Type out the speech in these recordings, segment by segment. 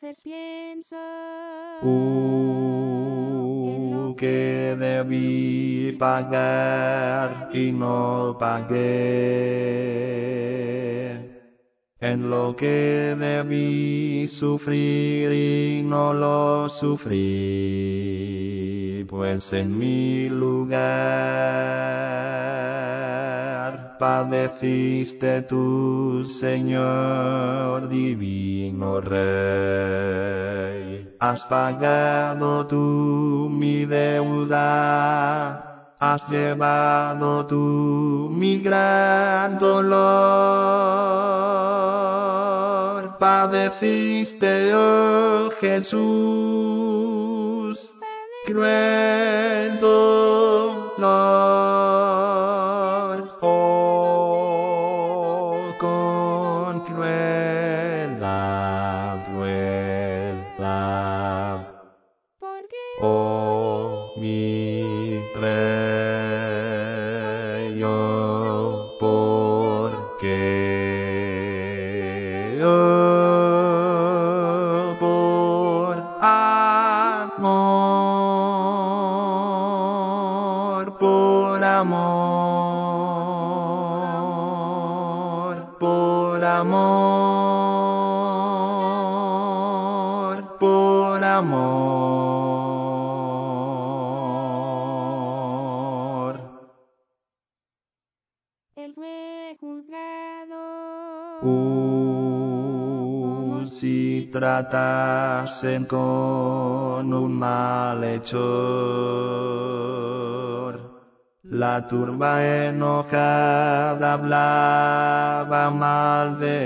veces pienso en lo que debí pagar y no pagué. En lo que debí sufrir y no lo sufrí, pues en mi lugar padeciste tú, Señor divino Rey. Has pagado tú mi deuda, has llevado tú mi gran dolor. Padeciste, oh Jesús, cruel amor, por amor. él fue juzgado Uh, si tratasen con un malhechor, la turba enojada hablaba mal de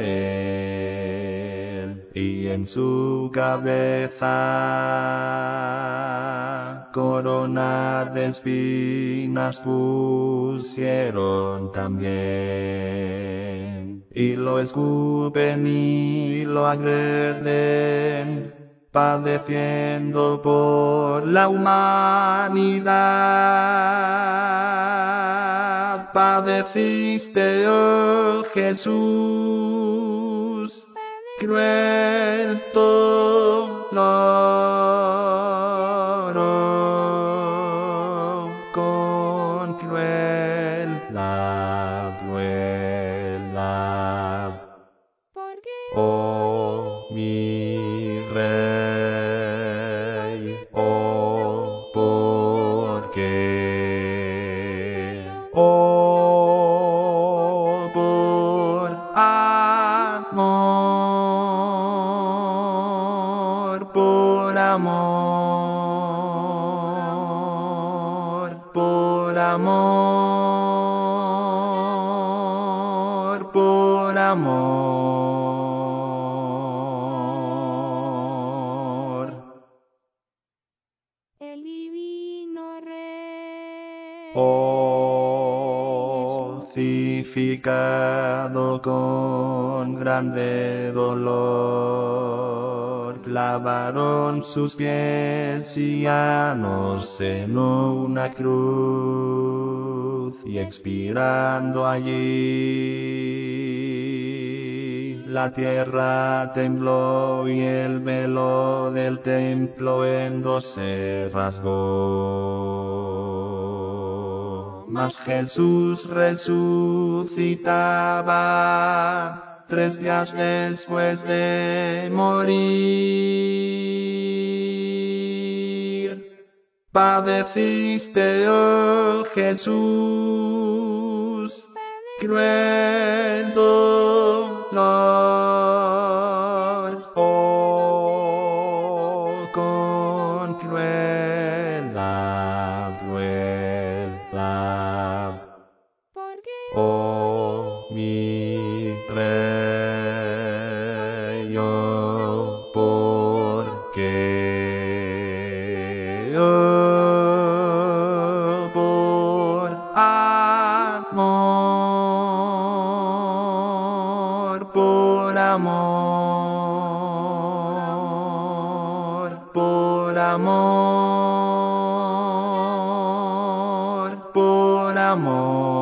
él, y en su cabeza corona de espinas pusieron también, y lo escupen y lo agreden, padeciendo por la humanidad. Padeciste, oh Jesús, cruel dolor, amor, por amor. el divino rey Oh, crucificado con grande dolor, clavaron sus pies y llanos en una cruz, y expirando allí, la tierra tembló y el velo del templo en dos se rasgó. Mas Jesús resucitaba tres días después de morir. Padeciste, oh Jesús, cruel dolor, que por amor, por amor, por amor, por amor.